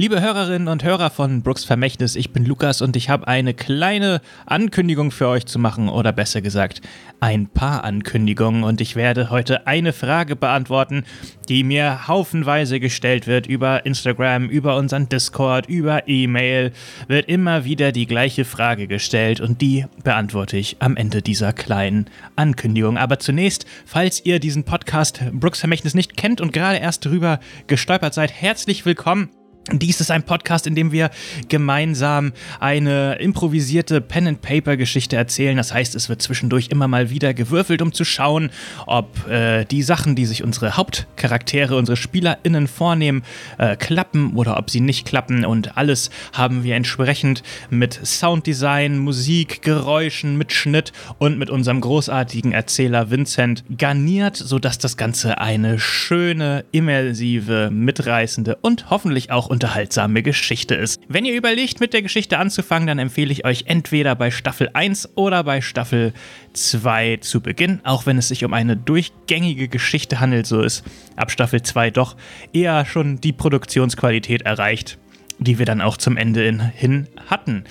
Liebe Hörerinnen und Hörer von Brooks Vermächtnis, ich bin Lukas und ich habe eine kleine Ankündigung für euch zu machen oder besser gesagt ein paar Ankündigungen und ich werde heute eine Frage beantworten, die mir haufenweise gestellt wird über Instagram, über unseren Discord, über E-Mail, wird immer wieder die gleiche Frage gestellt und die beantworte ich am Ende dieser kleinen Ankündigung. Aber zunächst, falls ihr diesen Podcast Brooks Vermächtnis nicht kennt und gerade erst drüber gestolpert seid, herzlich willkommen. Dies ist ein Podcast, in dem wir gemeinsam eine improvisierte Pen-and-Paper-Geschichte erzählen. Das heißt, es wird zwischendurch immer mal wieder gewürfelt, um zu schauen, ob äh, die Sachen, die sich unsere Hauptcharaktere, unsere SpielerInnen vornehmen, äh, klappen oder ob sie nicht klappen. Und alles haben wir entsprechend mit Sounddesign, Musik, Geräuschen, mit Schnitt und mit unserem großartigen Erzähler Vincent garniert, sodass das Ganze eine schöne, immersive, mitreißende und hoffentlich auch unterhaltsame Geschichte ist. Wenn ihr überlegt, mit der Geschichte anzufangen, dann empfehle ich euch entweder bei Staffel 1 oder bei Staffel 2 zu Beginn, auch wenn es sich um eine durchgängige Geschichte handelt, so ist ab Staffel 2 doch eher schon die Produktionsqualität erreicht, die wir dann auch zum Ende hin hatten.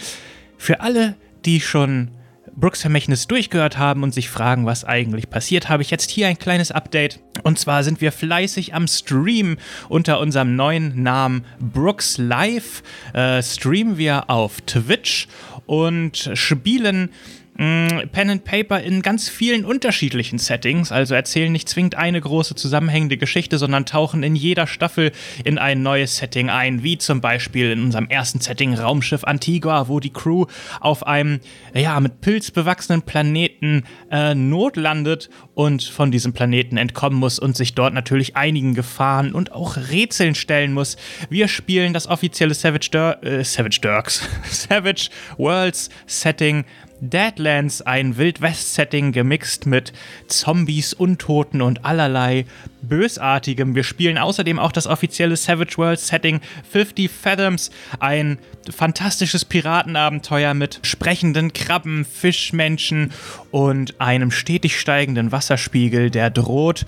Für alle, die schon Brooks Vermächtnis durchgehört haben und sich fragen, was eigentlich passiert, habe ich jetzt hier ein kleines Update. Und zwar sind wir fleißig am Stream unter unserem neuen Namen Brooks Live. Äh, streamen wir auf Twitch und spielen Mm, Pen and Paper in ganz vielen unterschiedlichen Settings, also erzählen nicht zwingend eine große zusammenhängende Geschichte, sondern tauchen in jeder Staffel in ein neues Setting ein, wie zum Beispiel in unserem ersten Setting Raumschiff Antigua, wo die Crew auf einem ja mit Pilz bewachsenen Planeten äh, notlandet und von diesem Planeten entkommen muss und sich dort natürlich einigen Gefahren und auch Rätseln stellen muss. Wir spielen das offizielle Savage, Dur äh, Savage Dirks, Savage Worlds Setting Deadlands, ein Wild-West-Setting gemixt mit Zombies, Untoten und allerlei Bösartigem. Wir spielen außerdem auch das offizielle Savage World-Setting 50 Fathoms, ein fantastisches Piratenabenteuer mit sprechenden Krabben, Fischmenschen und einem stetig steigenden Wasserspiegel, der droht,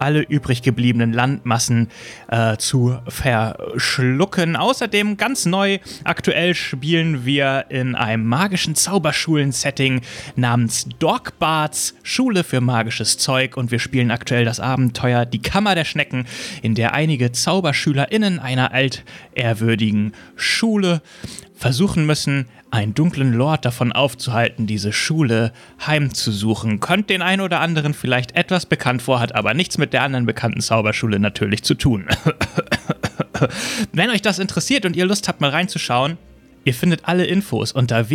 alle übrig gebliebenen Landmassen äh, zu verschlucken. Außerdem ganz neu, aktuell spielen wir in einem magischen Zauberschulen-Setting namens Dogbarts, Schule für magisches Zeug und wir spielen aktuell das Abenteuer Die Kammer der Schnecken, in der einige ZauberschülerInnen einer altehrwürdigen Schule versuchen müssen, einen dunklen Lord davon aufzuhalten, diese Schule heimzusuchen. Kommt den einen oder anderen vielleicht etwas bekannt vor, hat aber nichts mit der anderen bekannten Zauberschule natürlich zu tun. Wenn euch das interessiert und ihr Lust habt, mal reinzuschauen, Ihr findet alle Infos unter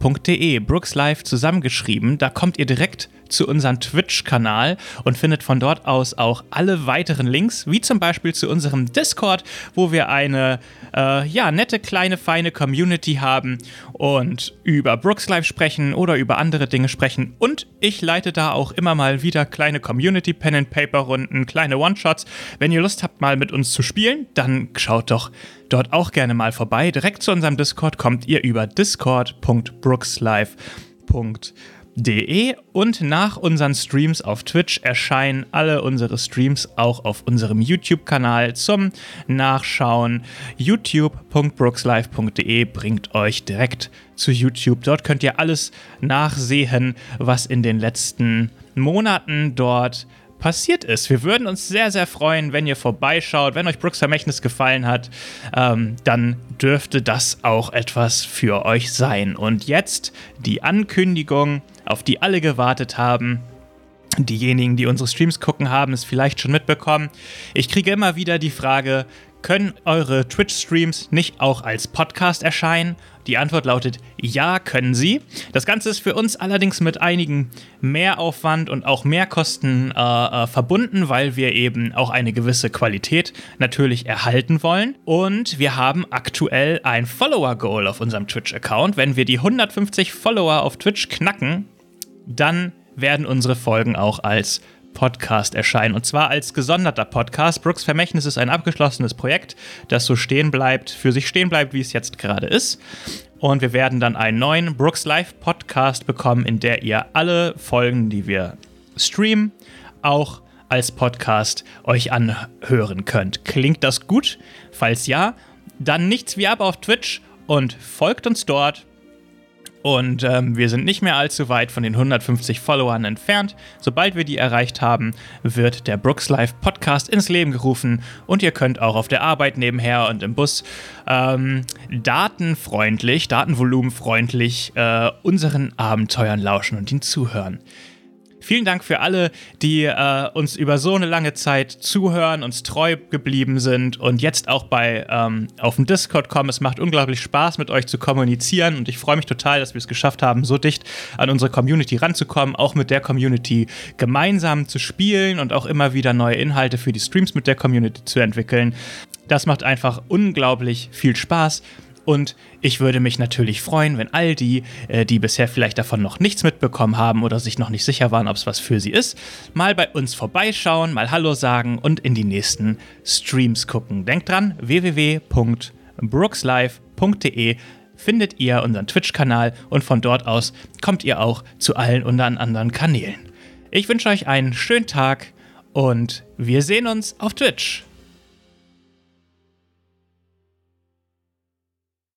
www.brookslive.de, Brookslive zusammengeschrieben. Da kommt ihr direkt zu unserem Twitch-Kanal und findet von dort aus auch alle weiteren Links, wie zum Beispiel zu unserem Discord, wo wir eine äh, ja, nette, kleine, feine Community haben und über Brooks Live sprechen oder über andere Dinge sprechen. Und ich leite da auch immer mal wieder kleine Community Pen and Paper Runden, kleine One-Shots. Wenn ihr Lust habt, mal mit uns zu spielen, dann schaut doch dort auch gerne mal vorbei. Direkt zu unserem Discord kommt ihr über discord.brookslive.com De und nach unseren Streams auf Twitch erscheinen alle unsere Streams auch auf unserem YouTube-Kanal zum Nachschauen. youtube.brookslife.de bringt euch direkt zu YouTube. Dort könnt ihr alles nachsehen, was in den letzten Monaten dort passiert ist. Wir würden uns sehr, sehr freuen, wenn ihr vorbeischaut. Wenn euch Brooks Vermächtnis gefallen hat, ähm, dann dürfte das auch etwas für euch sein. Und jetzt die Ankündigung auf die alle gewartet haben. Diejenigen, die unsere Streams gucken, haben es vielleicht schon mitbekommen. Ich kriege immer wieder die Frage, können eure Twitch-Streams nicht auch als Podcast erscheinen? Die Antwort lautet ja, können sie. Das Ganze ist für uns allerdings mit einigen Mehraufwand und auch Mehrkosten äh, äh, verbunden, weil wir eben auch eine gewisse Qualität natürlich erhalten wollen. Und wir haben aktuell ein Follower-Goal auf unserem Twitch-Account. Wenn wir die 150 Follower auf Twitch knacken, dann werden unsere Folgen auch als Podcast erscheinen. Und zwar als gesonderter Podcast. Brooks Vermächtnis ist ein abgeschlossenes Projekt, das so stehen bleibt, für sich stehen bleibt, wie es jetzt gerade ist. Und wir werden dann einen neuen Brooks Live Podcast bekommen, in der ihr alle Folgen, die wir streamen, auch als Podcast euch anhören könnt. Klingt das gut? Falls ja, dann nichts wie ab auf Twitch und folgt uns dort. Und ähm, wir sind nicht mehr allzu weit von den 150 Followern entfernt. Sobald wir die erreicht haben, wird der Brooks Live Podcast ins Leben gerufen und ihr könnt auch auf der Arbeit nebenher und im Bus ähm, datenfreundlich, datenvolumenfreundlich äh, unseren Abenteuern lauschen und ihnen zuhören. Vielen Dank für alle, die äh, uns über so eine lange Zeit zuhören, uns treu geblieben sind und jetzt auch bei ähm, auf dem Discord kommen. Es macht unglaublich Spaß, mit euch zu kommunizieren und ich freue mich total, dass wir es geschafft haben, so dicht an unsere Community ranzukommen, auch mit der Community gemeinsam zu spielen und auch immer wieder neue Inhalte für die Streams mit der Community zu entwickeln. Das macht einfach unglaublich viel Spaß. Und ich würde mich natürlich freuen, wenn all die, äh, die bisher vielleicht davon noch nichts mitbekommen haben oder sich noch nicht sicher waren, ob es was für sie ist, mal bei uns vorbeischauen, mal Hallo sagen und in die nächsten Streams gucken. Denkt dran, www.brookslive.de findet ihr unseren Twitch-Kanal und von dort aus kommt ihr auch zu allen unseren anderen Kanälen. Ich wünsche euch einen schönen Tag und wir sehen uns auf Twitch.